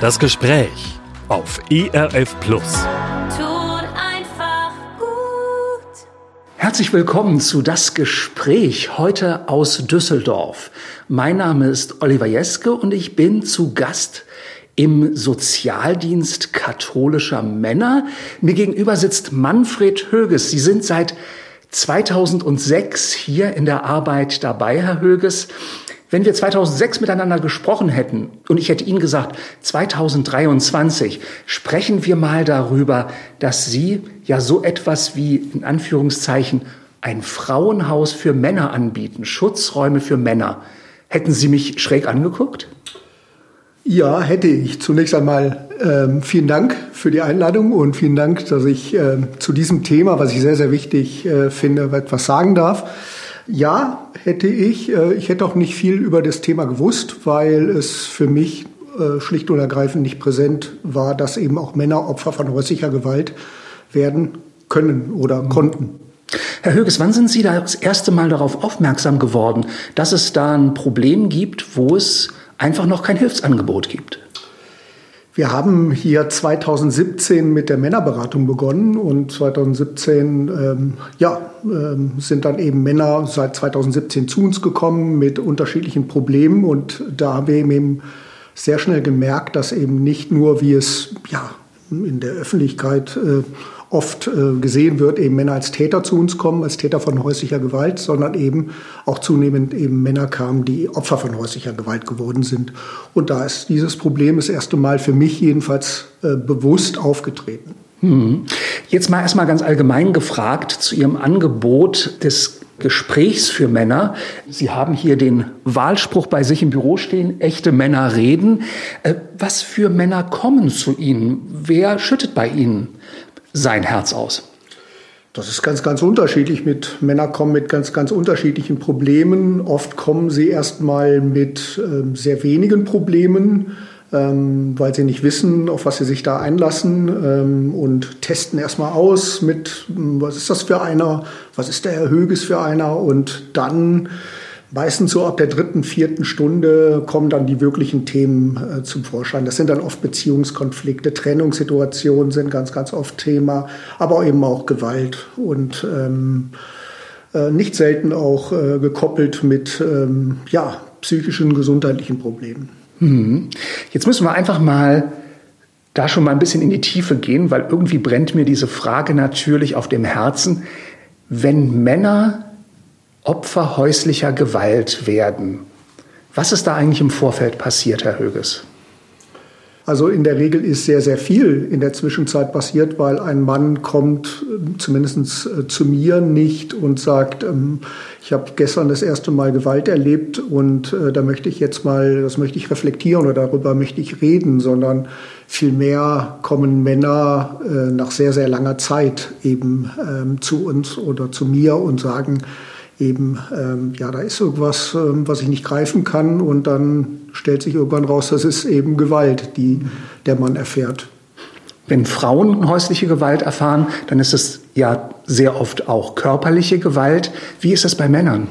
Das Gespräch auf ERF Plus. Tut einfach gut. Herzlich willkommen zu Das Gespräch heute aus Düsseldorf. Mein Name ist Oliver Jeske und ich bin zu Gast im Sozialdienst katholischer Männer. Mir gegenüber sitzt Manfred Höges. Sie sind seit 2006 hier in der Arbeit dabei, Herr Höges. Wenn wir 2006 miteinander gesprochen hätten und ich hätte Ihnen gesagt, 2023 sprechen wir mal darüber, dass Sie ja so etwas wie in Anführungszeichen ein Frauenhaus für Männer anbieten, Schutzräume für Männer. Hätten Sie mich schräg angeguckt? Ja, hätte ich. Zunächst einmal ähm, vielen Dank für die Einladung und vielen Dank, dass ich äh, zu diesem Thema, was ich sehr, sehr wichtig äh, finde, etwas sagen darf. Ja, hätte ich. Äh, ich hätte auch nicht viel über das Thema gewusst, weil es für mich äh, schlicht und ergreifend nicht präsent war, dass eben auch Männer Opfer von häuslicher Gewalt werden können oder mhm. konnten. Herr Höges, wann sind Sie da das erste Mal darauf aufmerksam geworden, dass es da ein Problem gibt, wo es einfach noch kein Hilfsangebot gibt? Wir haben hier 2017 mit der Männerberatung begonnen und 2017 ähm, ja, ähm, sind dann eben Männer seit 2017 zu uns gekommen mit unterschiedlichen Problemen und da haben wir eben sehr schnell gemerkt, dass eben nicht nur, wie es ja, in der Öffentlichkeit äh, oft äh, gesehen wird, eben Männer als Täter zu uns kommen, als Täter von häuslicher Gewalt, sondern eben auch zunehmend eben Männer kamen, die Opfer von häuslicher Gewalt geworden sind. Und da ist dieses Problem das erste Mal für mich jedenfalls äh, bewusst aufgetreten. Hm. Jetzt mal erstmal ganz allgemein gefragt zu Ihrem Angebot des Gesprächs für Männer. Sie haben hier den Wahlspruch bei sich im Büro stehen, echte Männer reden. Äh, was für Männer kommen zu Ihnen? Wer schüttet bei Ihnen sein Herz aus? Das ist ganz, ganz unterschiedlich. Mit Männer kommen mit ganz, ganz unterschiedlichen Problemen. Oft kommen sie erstmal mit ähm, sehr wenigen Problemen, ähm, weil sie nicht wissen, auf was sie sich da einlassen ähm, und testen erstmal aus mit, was ist das für einer, was ist der Herr Höges für einer und dann Meistens so ab der dritten, vierten Stunde kommen dann die wirklichen Themen äh, zum Vorschein. Das sind dann oft Beziehungskonflikte, Trennungssituationen sind ganz, ganz oft Thema, aber eben auch Gewalt und ähm, äh, nicht selten auch äh, gekoppelt mit ähm, ja, psychischen, gesundheitlichen Problemen. Hm. Jetzt müssen wir einfach mal da schon mal ein bisschen in die Tiefe gehen, weil irgendwie brennt mir diese Frage natürlich auf dem Herzen. Wenn Männer Opfer häuslicher Gewalt werden. Was ist da eigentlich im Vorfeld passiert, Herr Höges? Also in der Regel ist sehr, sehr viel in der Zwischenzeit passiert, weil ein Mann kommt zumindest äh, zu mir nicht und sagt, ähm, ich habe gestern das erste Mal Gewalt erlebt und äh, da möchte ich jetzt mal, das möchte ich reflektieren oder darüber möchte ich reden, sondern vielmehr kommen Männer äh, nach sehr, sehr langer Zeit eben ähm, zu uns oder zu mir und sagen, eben, ähm, ja, da ist irgendwas, ähm, was ich nicht greifen kann und dann stellt sich irgendwann raus, das ist eben Gewalt, die der Mann erfährt. Wenn Frauen häusliche Gewalt erfahren, dann ist es ja sehr oft auch körperliche Gewalt. Wie ist das bei Männern?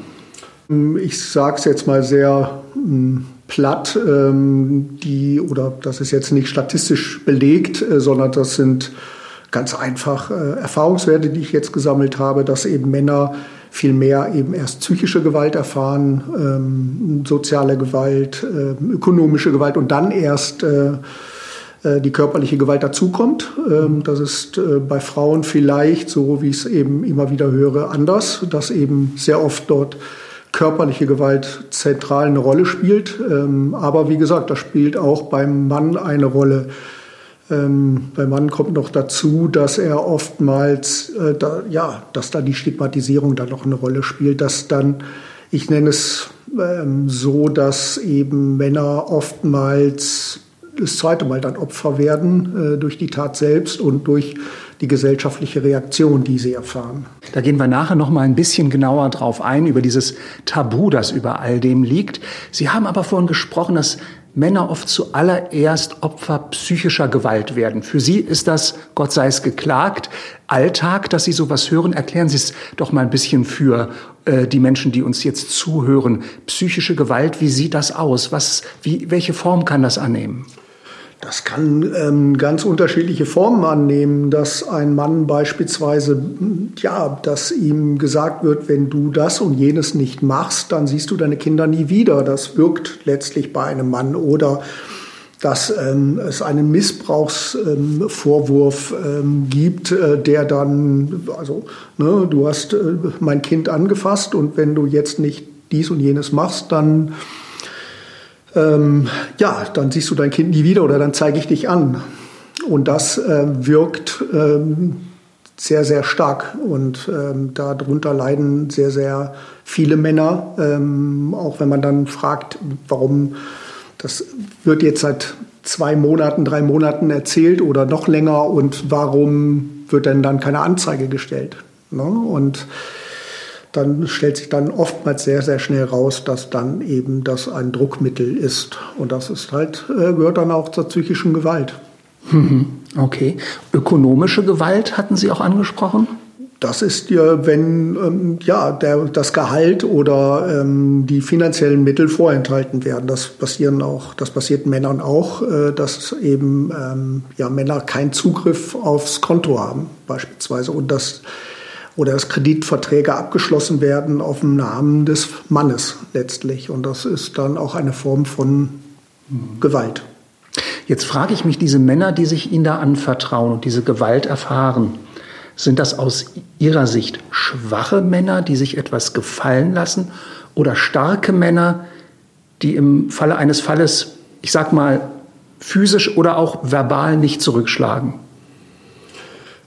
Ich sage es jetzt mal sehr hm, platt, ähm, die, oder das ist jetzt nicht statistisch belegt, äh, sondern das sind ganz einfach äh, Erfahrungswerte, die ich jetzt gesammelt habe, dass eben Männer viel mehr eben erst psychische Gewalt erfahren, ähm, soziale Gewalt, äh, ökonomische Gewalt und dann erst äh, äh, die körperliche Gewalt dazukommt. Ähm, das ist äh, bei Frauen vielleicht, so wie ich es eben immer wieder höre, anders, dass eben sehr oft dort körperliche Gewalt zentral eine Rolle spielt. Ähm, aber wie gesagt, das spielt auch beim Mann eine Rolle. Ähm, beim Mann kommt noch dazu, dass er oftmals, äh, da, ja, dass da die Stigmatisierung dann noch eine Rolle spielt, dass dann, ich nenne es ähm, so, dass eben Männer oftmals das zweite Mal dann Opfer werden äh, durch die Tat selbst und durch die gesellschaftliche Reaktion, die sie erfahren. Da gehen wir nachher noch mal ein bisschen genauer drauf ein über dieses Tabu, das über all dem liegt. Sie haben aber vorhin gesprochen, dass Männer oft zuallererst Opfer psychischer Gewalt werden. Für sie ist das, Gott sei es geklagt, Alltag, dass sie sowas hören. Erklären Sie es doch mal ein bisschen für äh, die Menschen, die uns jetzt zuhören. Psychische Gewalt, wie sieht das aus? Was, wie, welche Form kann das annehmen? Das kann ähm, ganz unterschiedliche Formen annehmen, dass ein Mann beispielsweise, ja, dass ihm gesagt wird, wenn du das und jenes nicht machst, dann siehst du deine Kinder nie wieder. Das wirkt letztlich bei einem Mann. Oder dass ähm, es einen Missbrauchsvorwurf ähm, gibt, äh, der dann, also ne, du hast äh, mein Kind angefasst und wenn du jetzt nicht dies und jenes machst, dann ähm, ja, dann siehst du dein Kind nie wieder oder dann zeige ich dich an. Und das äh, wirkt ähm, sehr, sehr stark. Und ähm, darunter leiden sehr, sehr viele Männer. Ähm, auch wenn man dann fragt, warum das wird jetzt seit zwei Monaten, drei Monaten erzählt oder noch länger und warum wird denn dann keine Anzeige gestellt? Ne? Und dann stellt sich dann oftmals sehr, sehr schnell raus, dass dann eben das ein Druckmittel ist. Und das ist halt, äh, gehört dann auch zur psychischen Gewalt. Mhm. Okay. Ökonomische Gewalt hatten Sie auch angesprochen? Das ist ja, wenn ähm, ja, der, das Gehalt oder ähm, die finanziellen Mittel vorenthalten werden. Das passieren auch, das passiert Männern auch, äh, dass eben ähm, ja, Männer keinen Zugriff aufs Konto haben, beispielsweise. Und das oder dass Kreditverträge abgeschlossen werden auf dem Namen des Mannes letztlich. Und das ist dann auch eine Form von Gewalt. Jetzt frage ich mich, diese Männer, die sich Ihnen da anvertrauen und diese Gewalt erfahren, sind das aus Ihrer Sicht schwache Männer, die sich etwas gefallen lassen oder starke Männer, die im Falle eines Falles, ich sag mal, physisch oder auch verbal nicht zurückschlagen?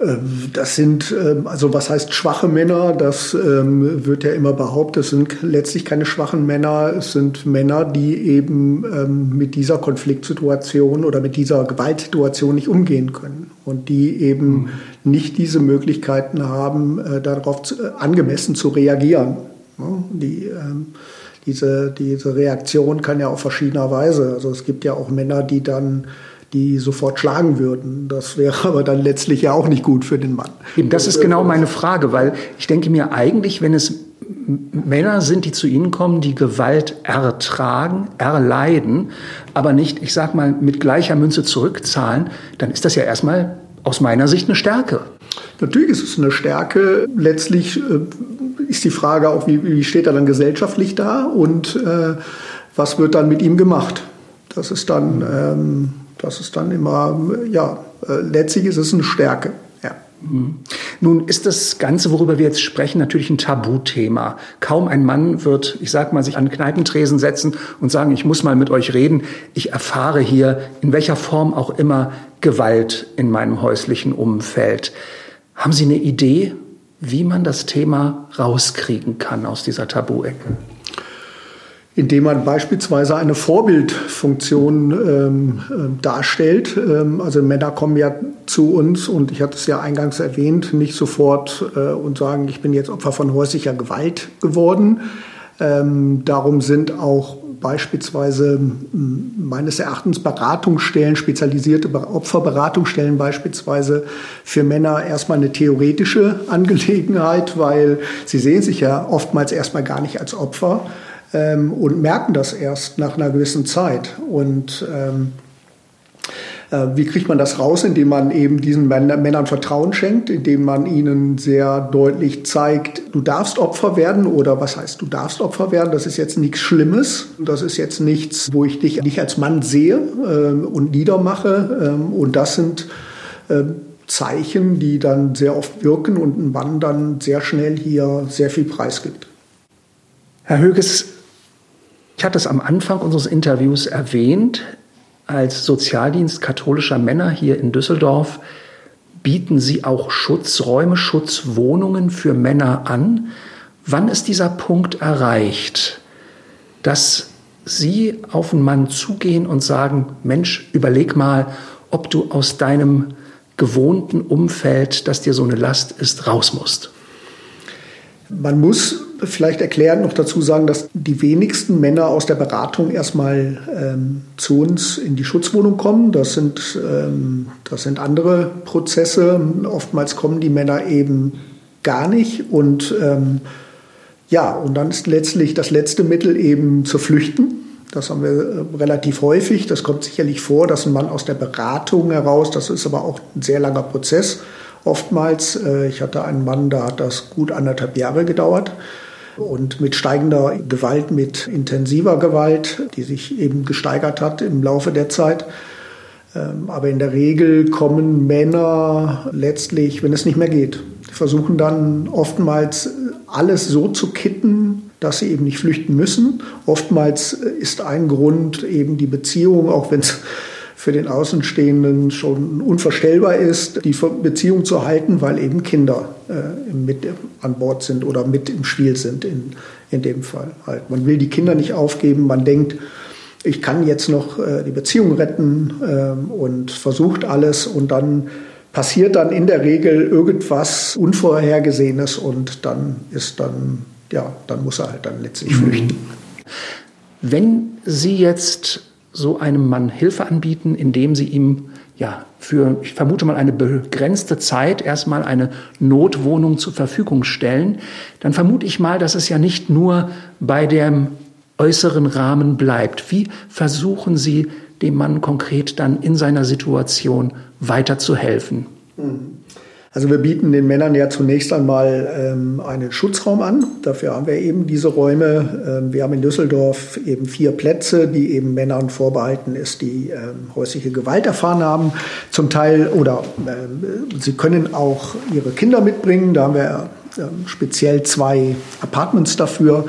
Ähm, das sind, ähm, also was heißt schwache Männer? Das ähm, wird ja immer behauptet. Es sind letztlich keine schwachen Männer. Es sind Männer, die eben mit dieser Konfliktsituation oder mit dieser Gewaltsituation nicht umgehen können und die eben mhm. nicht diese Möglichkeiten haben, äh, darauf äh, angemessen zu reagieren. Die, diese, diese Reaktion kann ja auf verschiedener Weise. Also es gibt ja auch Männer, die dann die sofort schlagen würden. Das wäre aber dann letztlich ja auch nicht gut für den Mann. Eben, das ist genau meine Frage, weil ich denke mir eigentlich, wenn es Männer sind, die zu Ihnen kommen, die Gewalt ertragen, erleiden, aber nicht, ich sag mal, mit gleicher Münze zurückzahlen, dann ist das ja erstmal aus meiner Sicht eine Stärke. Natürlich ist es eine Stärke. Letztlich äh, ist die Frage auch, wie, wie steht er dann gesellschaftlich da und äh, was wird dann mit ihm gemacht? Das ist dann ähm, das ist dann immer, ja, äh, letztlich ist es eine Stärke. Ja. Mhm. Nun ist das Ganze, worüber wir jetzt sprechen, natürlich ein Tabuthema. Kaum ein Mann wird, ich sag mal, sich an Kneipentresen setzen und sagen, ich muss mal mit euch reden. Ich erfahre hier, in welcher Form auch immer, Gewalt in meinem häuslichen Umfeld. Haben Sie eine Idee, wie man das Thema rauskriegen kann aus dieser Tabu-Ecke? Indem man beispielsweise eine Vorbildfunktion ähm, äh, darstellt. Ähm, also Männer kommen ja zu uns und ich hatte es ja eingangs erwähnt, nicht sofort äh, und sagen, ich bin jetzt Opfer von häuslicher Gewalt geworden. Ähm, darum sind auch beispielsweise meines Erachtens Beratungsstellen, spezialisierte Opferberatungsstellen beispielsweise für Männer erstmal eine theoretische Angelegenheit, weil sie sehen sich ja oftmals erstmal gar nicht als Opfer ähm, und merken das erst nach einer gewissen Zeit. Und ähm, äh, wie kriegt man das raus, indem man eben diesen Männern Vertrauen schenkt, indem man ihnen sehr deutlich zeigt, du darfst Opfer werden oder was heißt, du darfst Opfer werden, das ist jetzt nichts Schlimmes, das ist jetzt nichts, wo ich dich nicht als Mann sehe äh, und niedermache ähm, und das sind äh, Zeichen, die dann sehr oft wirken und ein Mann dann sehr schnell hier sehr viel preisgibt. Herr Höges, ich hatte es am Anfang unseres Interviews erwähnt, als Sozialdienst katholischer Männer hier in Düsseldorf bieten Sie auch Schutzräume, Schutzwohnungen für Männer an. Wann ist dieser Punkt erreicht, dass Sie auf einen Mann zugehen und sagen, Mensch, überleg mal, ob du aus deinem gewohnten Umfeld, das dir so eine Last ist, raus musst? Man muss vielleicht erklären noch dazu sagen, dass die wenigsten Männer aus der Beratung erstmal ähm, zu uns in die Schutzwohnung kommen. Das sind, ähm, das sind andere Prozesse. Oftmals kommen die Männer eben gar nicht. Und ähm, ja, und dann ist letztlich das letzte Mittel eben zu flüchten. Das haben wir äh, relativ häufig. Das kommt sicherlich vor, dass ein Mann aus der Beratung heraus, das ist aber auch ein sehr langer Prozess oftmals. Äh, ich hatte einen Mann, da hat das gut anderthalb Jahre gedauert. Und mit steigender Gewalt, mit intensiver Gewalt, die sich eben gesteigert hat im Laufe der Zeit. Ähm, aber in der Regel kommen Männer letztlich, wenn es nicht mehr geht, versuchen dann oftmals alles so zu kitten, dass sie eben nicht flüchten müssen. Oftmals ist ein Grund eben die Beziehung, auch wenn es für den Außenstehenden schon unvorstellbar ist, die Beziehung zu halten, weil eben Kinder äh, mit an Bord sind oder mit im Spiel sind in, in dem Fall. Halt. Man will die Kinder nicht aufgeben, man denkt, ich kann jetzt noch äh, die Beziehung retten äh, und versucht alles und dann passiert dann in der Regel irgendwas Unvorhergesehenes und dann ist dann, ja, dann muss er halt dann letztlich mhm. flüchten. Wenn Sie jetzt so einem Mann Hilfe anbieten, indem sie ihm ja für, ich vermute mal, eine begrenzte Zeit erstmal eine Notwohnung zur Verfügung stellen, dann vermute ich mal, dass es ja nicht nur bei dem äußeren Rahmen bleibt. Wie versuchen Sie dem Mann konkret dann in seiner Situation weiterzuhelfen? Mhm. Also wir bieten den Männern ja zunächst einmal ähm, einen Schutzraum an. Dafür haben wir eben diese Räume. Ähm, wir haben in Düsseldorf eben vier Plätze, die eben Männern vorbehalten ist, die ähm, häusliche Gewalt erfahren haben. Zum Teil oder äh, sie können auch ihre Kinder mitbringen. Da haben wir äh, speziell zwei Apartments dafür.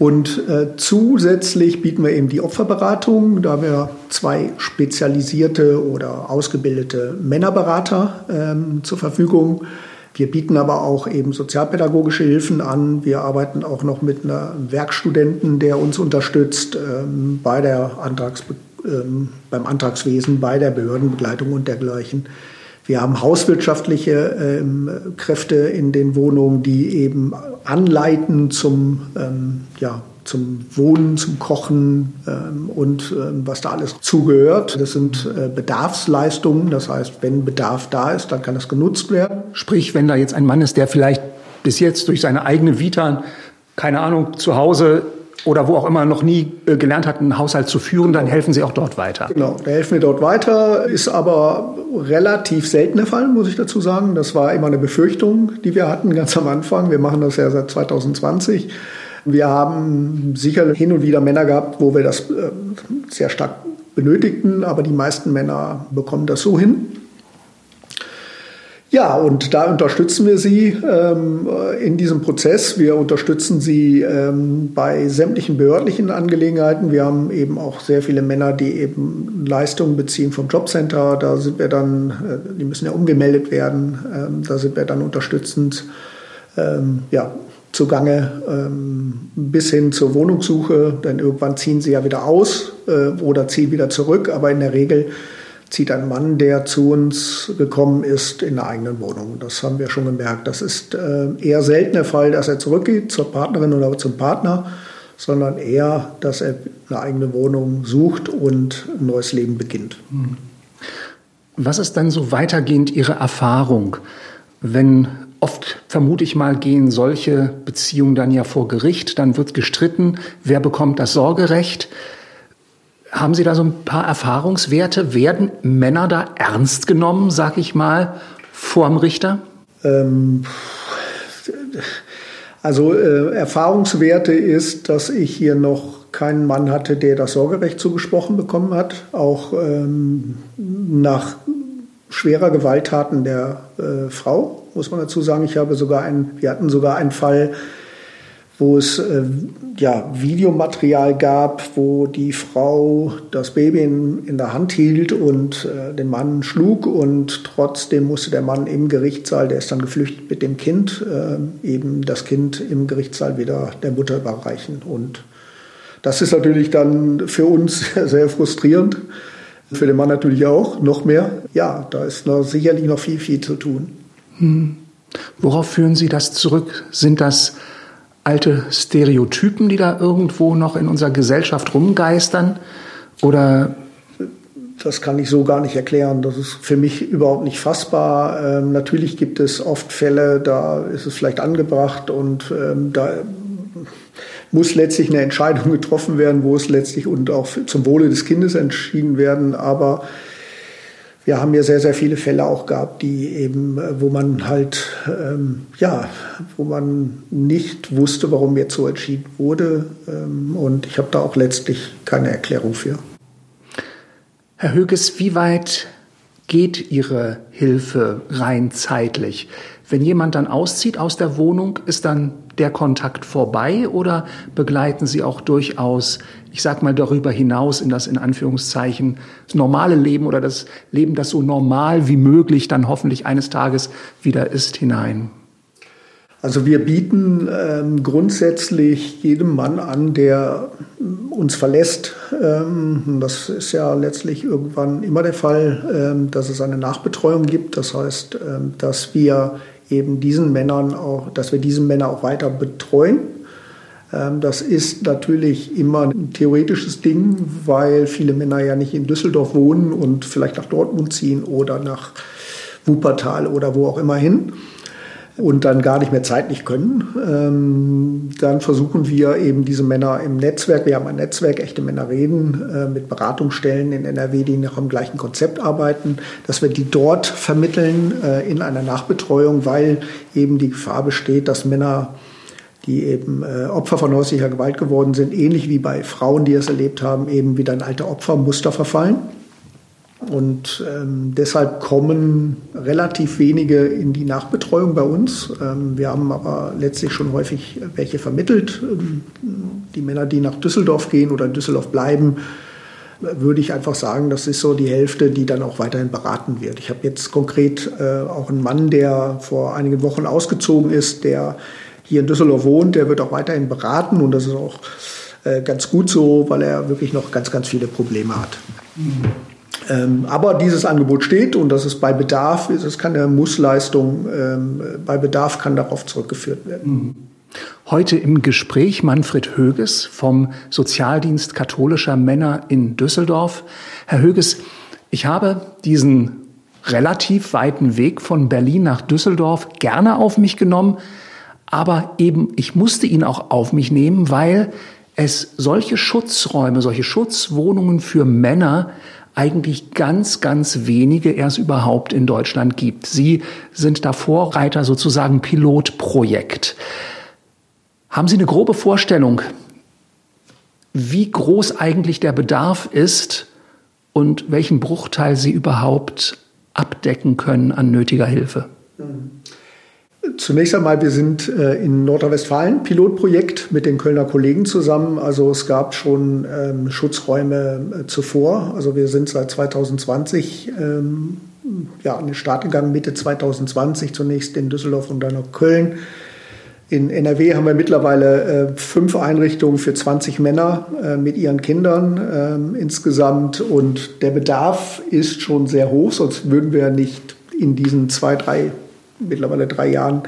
Und äh, zusätzlich bieten wir eben die Opferberatung. Da haben wir zwei spezialisierte oder ausgebildete Männerberater ähm, zur Verfügung. Wir bieten aber auch eben sozialpädagogische Hilfen an. Wir arbeiten auch noch mit einem Werkstudenten, der uns unterstützt ähm, bei der Antrags, ähm, beim Antragswesen, bei der Behördenbegleitung und dergleichen. Wir haben hauswirtschaftliche ähm, Kräfte in den Wohnungen, die eben anleiten zum, ähm, ja, zum Wohnen, zum Kochen ähm, und ähm, was da alles zugehört. Das sind äh, Bedarfsleistungen. Das heißt, wenn Bedarf da ist, dann kann das genutzt werden. Sprich, wenn da jetzt ein Mann ist, der vielleicht bis jetzt durch seine eigene Vita, keine Ahnung, zu Hause oder wo auch immer noch nie äh, gelernt hat, einen Haushalt zu führen, dann helfen Sie auch dort weiter. Genau, da helfen wir dort weiter, ist aber relativ seltener Fall, muss ich dazu sagen. Das war immer eine Befürchtung, die wir hatten ganz am Anfang. Wir machen das ja seit 2020. Wir haben sicher hin und wieder Männer gehabt, wo wir das äh, sehr stark benötigten, aber die meisten Männer bekommen das so hin. Ja, und da unterstützen wir Sie ähm, in diesem Prozess. Wir unterstützen Sie ähm, bei sämtlichen behördlichen Angelegenheiten. Wir haben eben auch sehr viele Männer, die eben Leistungen beziehen vom Jobcenter. Da sind wir dann, äh, die müssen ja umgemeldet werden. Ähm, da sind wir dann unterstützend ähm, ja, zugange ähm, bis hin zur Wohnungssuche. Denn irgendwann ziehen sie ja wieder aus äh, oder ziehen wieder zurück. Aber in der Regel zieht ein Mann, der zu uns gekommen ist, in einer eigenen Wohnung. Das haben wir schon gemerkt. Das ist äh, eher selten der Fall, dass er zurückgeht zur Partnerin oder zum Partner, sondern eher, dass er eine eigene Wohnung sucht und ein neues Leben beginnt. Hm. Was ist dann so weitergehend Ihre Erfahrung, wenn oft, vermute ich mal, gehen solche Beziehungen dann ja vor Gericht, dann wird gestritten, wer bekommt das Sorgerecht? Haben Sie da so ein paar Erfahrungswerte? Werden Männer da ernst genommen, sag ich mal, vorm Richter? Ähm, also äh, Erfahrungswerte ist, dass ich hier noch keinen Mann hatte, der das Sorgerecht zugesprochen bekommen hat. Auch ähm, nach schwerer Gewalttaten der äh, Frau, muss man dazu sagen. Ich habe sogar einen, wir hatten sogar einen Fall, wo es äh, ja, Videomaterial gab, wo die Frau das Baby in, in der Hand hielt und äh, den Mann schlug und trotzdem musste der Mann im Gerichtssaal, der ist dann geflüchtet mit dem Kind, äh, eben das Kind im Gerichtssaal wieder der Mutter überreichen. Und das ist natürlich dann für uns sehr frustrierend, für den Mann natürlich auch, noch mehr. Ja, da ist noch, sicherlich noch viel, viel zu tun. Hm. Worauf führen Sie das zurück? Sind das alte Stereotypen, die da irgendwo noch in unserer Gesellschaft rumgeistern? Oder das kann ich so gar nicht erklären. Das ist für mich überhaupt nicht fassbar. Ähm, natürlich gibt es oft Fälle, da ist es vielleicht angebracht und ähm, da muss letztlich eine Entscheidung getroffen werden, wo es letztlich und auch zum Wohle des Kindes entschieden werden. Aber wir haben ja sehr, sehr viele Fälle auch gehabt, die eben, wo man halt, ähm, ja, wo man nicht wusste, warum jetzt so entschieden wurde. Ähm, und ich habe da auch letztlich keine Erklärung für. Herr Höges, wie weit geht Ihre Hilfe rein zeitlich? Wenn jemand dann auszieht aus der Wohnung, ist dann der Kontakt vorbei oder begleiten Sie auch durchaus, ich sag mal, darüber hinaus in das in Anführungszeichen das normale Leben oder das Leben, das so normal wie möglich dann hoffentlich eines Tages wieder ist, hinein? Also wir bieten ähm, grundsätzlich jedem Mann an, der uns verlässt. Ähm, das ist ja letztlich irgendwann immer der Fall, ähm, dass es eine Nachbetreuung gibt. Das heißt, ähm, dass wir eben diesen Männern auch, dass wir diese Männer auch weiter betreuen. Ähm, das ist natürlich immer ein theoretisches Ding, weil viele Männer ja nicht in Düsseldorf wohnen und vielleicht nach Dortmund ziehen oder nach Wuppertal oder wo auch immer hin und dann gar nicht mehr zeitlich können, ähm, dann versuchen wir eben diese Männer im Netzwerk, wir haben ein Netzwerk, echte Männer reden, äh, mit Beratungsstellen in NRW, die nach dem gleichen Konzept arbeiten, dass wir die dort vermitteln äh, in einer Nachbetreuung, weil eben die Gefahr besteht, dass Männer die eben äh, Opfer von häuslicher Gewalt geworden sind, ähnlich wie bei Frauen, die es erlebt haben, eben wieder in alte Opfermuster verfallen. Und ähm, deshalb kommen relativ wenige in die Nachbetreuung bei uns. Ähm, wir haben aber letztlich schon häufig welche vermittelt. Ähm, die Männer, die nach Düsseldorf gehen oder in Düsseldorf bleiben, würde ich einfach sagen, das ist so die Hälfte, die dann auch weiterhin beraten wird. Ich habe jetzt konkret äh, auch einen Mann, der vor einigen Wochen ausgezogen ist, der hier in Düsseldorf wohnt, der wird auch weiterhin beraten und das ist auch äh, ganz gut so, weil er wirklich noch ganz, ganz viele Probleme hat. Mhm. Ähm, aber dieses Angebot steht und das ist bei Bedarf, es ist keine Mussleistung, ähm, bei Bedarf kann darauf zurückgeführt werden. Mhm. Heute im Gespräch Manfred Höges vom Sozialdienst katholischer Männer in Düsseldorf. Herr Höges, ich habe diesen relativ weiten Weg von Berlin nach Düsseldorf gerne auf mich genommen, aber eben ich musste ihn auch auf mich nehmen, weil es solche Schutzräume, solche Schutzwohnungen für Männer eigentlich ganz, ganz wenige erst überhaupt in Deutschland gibt. Sie sind da Vorreiter, sozusagen Pilotprojekt. Haben Sie eine grobe Vorstellung, wie groß eigentlich der Bedarf ist und welchen Bruchteil Sie überhaupt abdecken können an nötiger Hilfe? Mhm. Zunächst einmal, wir sind äh, in Nordrhein-Westfalen Pilotprojekt mit den Kölner Kollegen zusammen. Also es gab schon ähm, Schutzräume äh, zuvor. Also wir sind seit 2020 ähm, ja, an den Start gegangen, Mitte 2020 zunächst in Düsseldorf und dann nach Köln. In NRW haben wir mittlerweile äh, fünf Einrichtungen für 20 Männer mit ihren Kindern ähm, insgesamt. Und der Bedarf ist schon sehr hoch, sonst würden wir nicht in diesen zwei, drei mittlerweile drei Jahren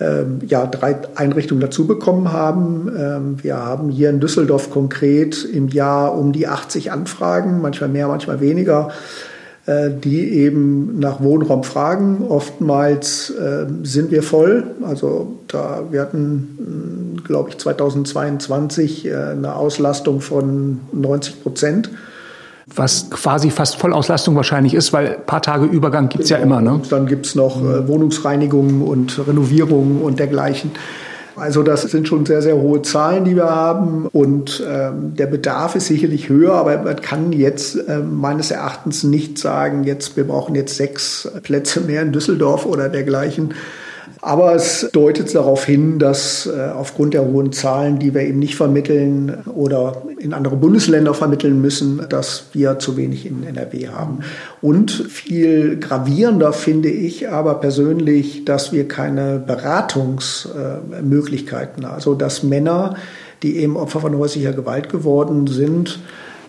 ähm, ja, drei Einrichtungen dazu bekommen haben. Ähm, wir haben hier in Düsseldorf konkret im Jahr um die 80 Anfragen, manchmal mehr, manchmal weniger, äh, die eben nach Wohnraum fragen. Oftmals äh, sind wir voll. Also da, wir hatten, glaube ich, 2022 äh, eine Auslastung von 90 Prozent was quasi fast Vollauslastung wahrscheinlich ist, weil ein paar Tage Übergang gibt's ja immer. Ne? Dann gibt's noch äh, Wohnungsreinigungen und Renovierungen und dergleichen. Also das sind schon sehr, sehr hohe Zahlen, die wir haben. Und ähm, der Bedarf ist sicherlich höher, aber man kann jetzt äh, meines Erachtens nicht sagen, jetzt wir brauchen jetzt sechs Plätze mehr in Düsseldorf oder dergleichen. Aber es deutet darauf hin, dass äh, aufgrund der hohen Zahlen, die wir eben nicht vermitteln oder in andere Bundesländer vermitteln müssen, dass wir zu wenig in NRW haben. Und viel gravierender finde ich aber persönlich, dass wir keine Beratungsmöglichkeiten, haben. also dass Männer, die eben Opfer von häuslicher Gewalt geworden sind,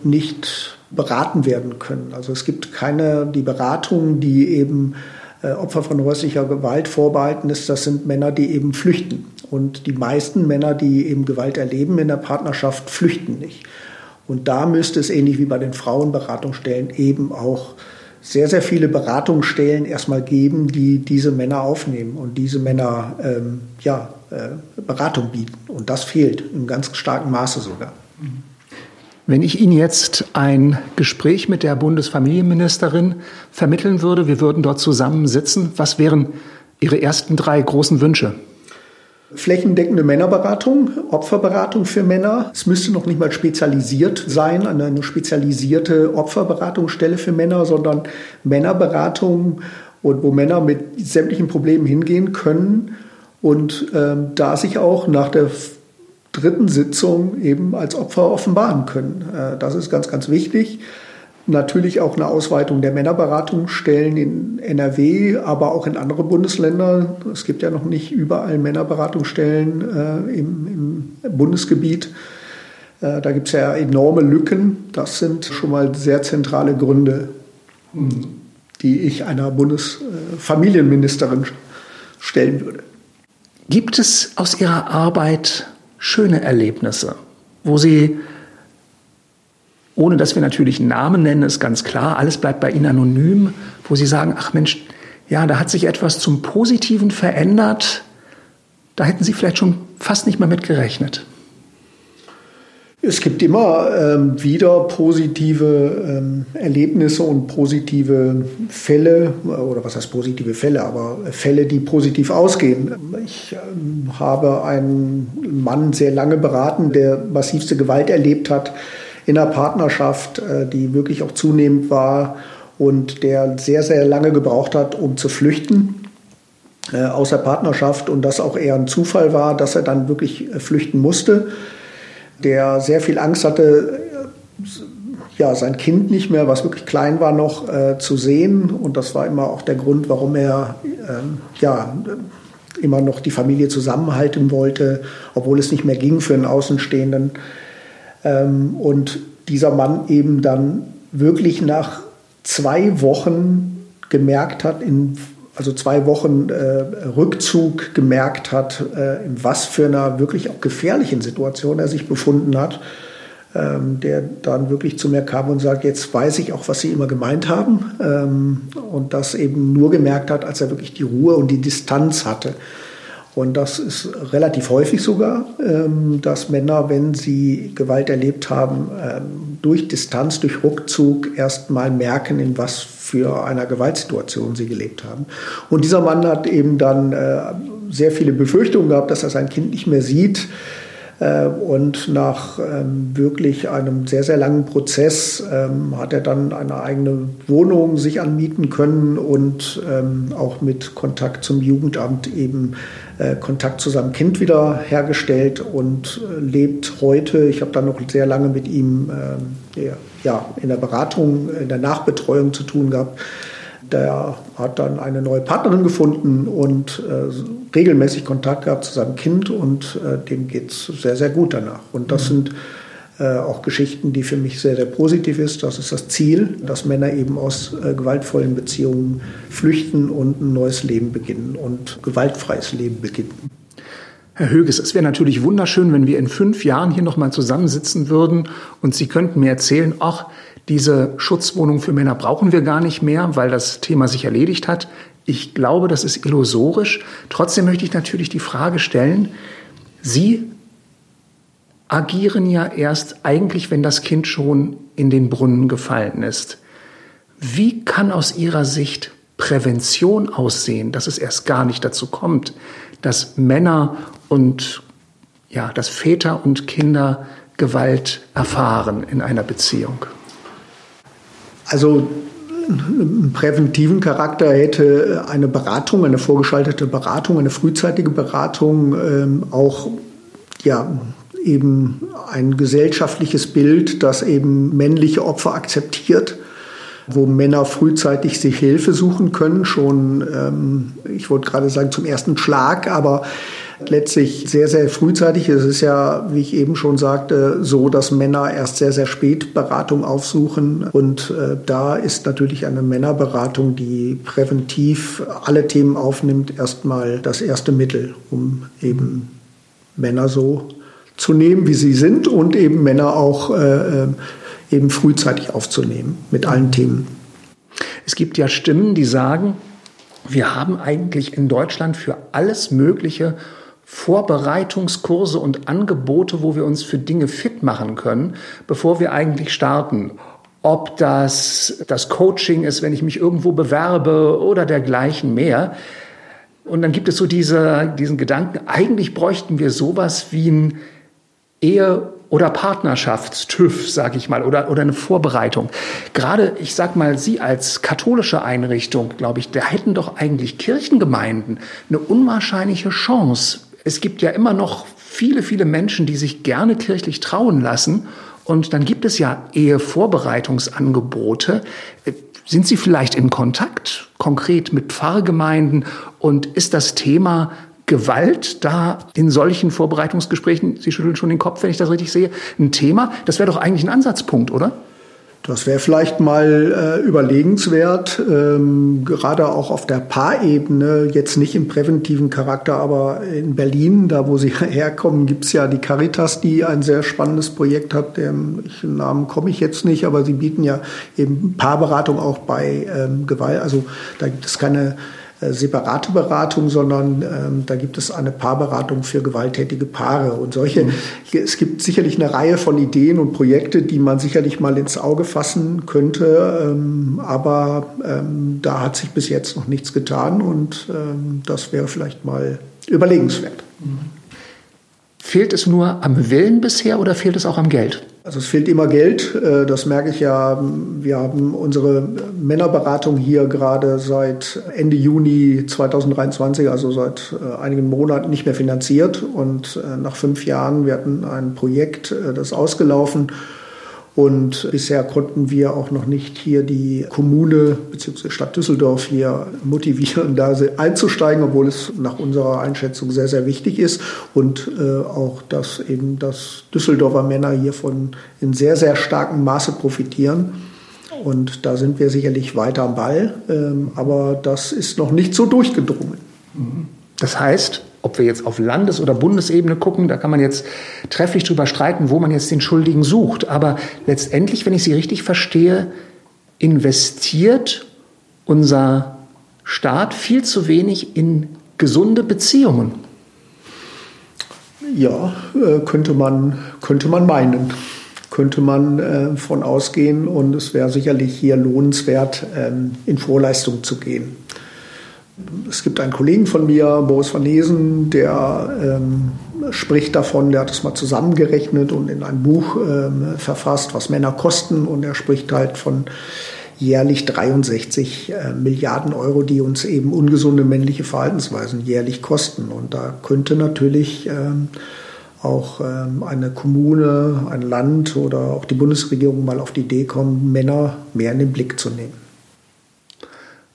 nicht beraten werden können. Also es gibt keine, die Beratungen, die eben äh, Opfer von häuslicher Gewalt vorbehalten ist, das sind Männer, die eben flüchten. Und die meisten Männer, die eben Gewalt erleben in der Partnerschaft, flüchten nicht. Und da müsste es ähnlich wie bei den Frauenberatungsstellen eben auch sehr, sehr viele Beratungsstellen erstmal geben, die diese Männer aufnehmen und diese Männer ähm, ja, äh, Beratung bieten. Und das fehlt in ganz starkem Maße sogar. Wenn ich Ihnen jetzt ein Gespräch mit der Bundesfamilienministerin vermitteln würde, wir würden dort zusammensitzen, was wären Ihre ersten drei großen Wünsche? Flächendeckende Männerberatung, Opferberatung für Männer. Es müsste noch nicht mal spezialisiert sein, eine spezialisierte Opferberatungsstelle für Männer, sondern Männerberatung, und wo Männer mit sämtlichen Problemen hingehen können und ähm, da sich auch nach der dritten Sitzung eben als Opfer offenbaren können. Äh, das ist ganz, ganz wichtig. Natürlich auch eine Ausweitung der Männerberatungsstellen in NRW, aber auch in andere Bundesländer. Es gibt ja noch nicht überall Männerberatungsstellen äh, im, im, Bundesgebiet. Äh, da gibt es ja enorme Lücken. Das sind schon mal sehr zentrale Gründe, die ich einer Bundesfamilienministerin stellen würde. Gibt es aus Ihrer Arbeit schöne Erlebnisse, wo Sie ohne dass wir natürlich Namen nennen, ist ganz klar, alles bleibt bei Ihnen anonym, wo Sie sagen, ach Mensch, ja, da hat sich etwas zum Positiven verändert, da hätten Sie vielleicht schon fast nicht mehr mit gerechnet. Es gibt immer ähm, wieder positive ähm, Erlebnisse und positive Fälle, oder was heißt positive Fälle, aber Fälle, die positiv ausgehen. Ich ähm, habe einen Mann sehr lange beraten, der massivste Gewalt erlebt hat in der Partnerschaft, äh, die wirklich auch zunehmend war und der sehr, sehr lange gebraucht hat, um zu flüchten äh, aus der Partnerschaft und das auch eher ein Zufall war, dass er dann wirklich äh, flüchten musste, der sehr viel Angst hatte, ja, sein Kind nicht mehr, was wirklich klein war, noch äh, zu sehen. Und das war immer auch der Grund, warum er ähm, ja, immer noch die Familie zusammenhalten wollte, obwohl es nicht mehr ging für einen Außenstehenden. Ähm, und dieser Mann eben dann wirklich nach zwei Wochen gemerkt hat, in, also zwei Wochen äh, Rückzug gemerkt hat, äh, in was für einer wirklich auch gefährlichen Situation er sich befunden hat, ähm, der dann wirklich zu mir kam und sagt, jetzt weiß ich auch, was Sie immer gemeint haben ähm, und das eben nur gemerkt hat, als er wirklich die Ruhe und die Distanz hatte. Und das ist relativ häufig sogar, ähm, dass Männer, wenn sie Gewalt erlebt haben, ähm, durch Distanz, durch Rückzug erst mal merken, in was für einer Gewaltsituation sie gelebt haben. Und dieser Mann hat eben dann äh, sehr viele Befürchtungen gehabt, dass er sein Kind nicht mehr sieht. Äh, und nach ähm, wirklich einem sehr, sehr langen Prozess hat er dann eine eigene Wohnung sich anmieten können und auch mit Kontakt zum Jugendamt eben Kontakt zu seinem Kind wieder hergestellt und äh, lebt heute. Ich habe dann noch sehr lange mit ihm äh, ja, in der Beratung, in der Nachbetreuung zu tun gehabt. Der hat dann eine neue Partnerin gefunden und äh, regelmäßig Kontakt gehabt zu seinem Kind und äh, dem geht es sehr, sehr gut danach. Und das mhm. sind äh, auch Geschichten, die für mich sehr, sehr positiv ist. Das ist das Ziel, dass Männer eben aus äh, gewaltvollen Beziehungen flüchten und ein neues Leben beginnen und gewaltfreies Leben beginnen. Herr Höges, es wäre natürlich wunderschön, wenn wir in fünf Jahren hier nochmal zusammensitzen würden und Sie könnten mir erzählen, ach, diese Schutzwohnung für Männer brauchen wir gar nicht mehr, weil das Thema sich erledigt hat. Ich glaube, das ist illusorisch. Trotzdem möchte ich natürlich die Frage stellen, Sie agieren ja erst eigentlich, wenn das Kind schon in den Brunnen gefallen ist. Wie kann aus Ihrer Sicht Prävention aussehen, dass es erst gar nicht dazu kommt, dass Männer und ja, dass Väter und Kinder Gewalt erfahren in einer Beziehung? Also einen präventiven Charakter hätte eine Beratung, eine vorgeschaltete Beratung, eine frühzeitige Beratung ähm, auch ja, eben ein gesellschaftliches Bild, das eben männliche Opfer akzeptiert, wo Männer frühzeitig sich Hilfe suchen können, schon, ähm, ich wollte gerade sagen, zum ersten Schlag, aber letztlich sehr, sehr frühzeitig. Es ist ja, wie ich eben schon sagte, so, dass Männer erst sehr, sehr spät Beratung aufsuchen. Und äh, da ist natürlich eine Männerberatung, die präventiv alle Themen aufnimmt, erstmal das erste Mittel, um eben Männer so zu nehmen, wie sie sind und eben Männer auch äh, äh, eben frühzeitig aufzunehmen mit allen Themen. Es gibt ja Stimmen, die sagen, wir haben eigentlich in Deutschland für alles Mögliche Vorbereitungskurse und Angebote, wo wir uns für Dinge fit machen können, bevor wir eigentlich starten. Ob das das Coaching ist, wenn ich mich irgendwo bewerbe oder dergleichen mehr. Und dann gibt es so diese, diesen Gedanken, eigentlich bräuchten wir sowas wie ein Ehe- oder Partnerschaftstüv, sage ich mal, oder, oder eine Vorbereitung. Gerade, ich sag mal, Sie als katholische Einrichtung, glaube ich, da hätten doch eigentlich Kirchengemeinden eine unwahrscheinliche Chance. Es gibt ja immer noch viele, viele Menschen, die sich gerne kirchlich trauen lassen. Und dann gibt es ja Ehevorbereitungsangebote. Sind Sie vielleicht in Kontakt konkret mit Pfarrgemeinden und ist das Thema Gewalt da in solchen Vorbereitungsgesprächen, Sie schütteln schon den Kopf, wenn ich das richtig sehe, ein Thema? Das wäre doch eigentlich ein Ansatzpunkt, oder? Das wäre vielleicht mal äh, überlegenswert, ähm, gerade auch auf der Paarebene, jetzt nicht im präventiven Charakter, aber in Berlin, da wo Sie herkommen, gibt es ja die Caritas, die ein sehr spannendes Projekt hat. Den Namen komme ich jetzt nicht, aber sie bieten ja eben Paarberatung auch bei ähm, Gewalt. Also da gibt es keine separate Beratung, sondern ähm, da gibt es eine Paarberatung für gewalttätige Paare und solche. Mhm. Es gibt sicherlich eine Reihe von Ideen und Projekte, die man sicherlich mal ins Auge fassen könnte, ähm, aber ähm, da hat sich bis jetzt noch nichts getan und ähm, das wäre vielleicht mal überlegenswert. Mhm. Fehlt es nur am Willen bisher oder fehlt es auch am Geld? Also es fehlt immer Geld, äh, das merke ich ja. Wir haben unsere Männerberatung hier gerade seit Ende Juni 2023, also seit äh, einigen Monaten nicht mehr finanziert. Und äh, nach fünf Jahren, wir hatten ein Projekt, das ausgelaufen und bisher konnten wir auch noch nicht hier die Kommune bzw. Stadt Düsseldorf hier motivieren, da einzusteigen, obwohl es nach unserer Einschätzung sehr, sehr wichtig ist. Und äh, auch, dass eben das Düsseldorfer Männer hiervon in sehr, sehr starkem Maße profitieren. Und da sind wir sicherlich weiter am Ball. Ähm, aber das ist noch nicht so durchgedrungen. Das heißt, ob wir jetzt auf Landes- oder Bundesebene gucken, da kann man jetzt trefflich drüber streiten, wo man jetzt den Schuldigen sucht. Aber letztendlich, wenn ich Sie richtig verstehe, investiert unser Staat viel zu wenig in gesunde Beziehungen. Ja, äh, könnte man, könnte man meinen. Könnte man äh, von ausgehen und es wäre sicherlich hier lohnenswert, ähm, in Vorleistung zu gehen. Es gibt einen Kollegen von mir, Boris van Nesen, der ähm, spricht davon, der hat es mal zusammengerechnet und in ein Buch ähm, verfasst, was Männer kosten. Und er spricht halt von jährlich 63 äh, Milliarden Euro, die uns eben ungesunde männliche Verhaltensweisen jährlich kosten. Und da könnte natürlich ähm, auch ähm, eine Kommune, ein Land oder auch die Bundesregierung mal auf die Idee kommen, Männer mehr in den Blick zu nehmen.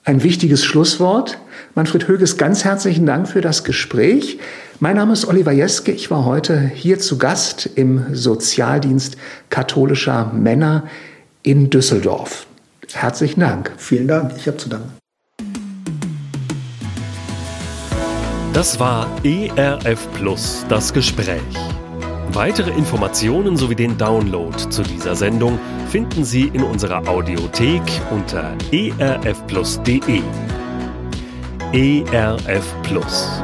Ein wichtiges Schlusswort. Manfred Höges, ganz herzlichen Dank für das Gespräch. Mein Name ist Oliver Jeske. Ich war heute hier zu Gast im Sozialdienst katholischer Männer in Düsseldorf. Herzlichen Dank. Vielen Dank. Ich habe zu danken. Das war ERF Plus, das Gespräch. Weitere Informationen sowie den Download zu dieser Sendung finden Sie in unserer Audiothek unter erfplus.de. ERF Plus.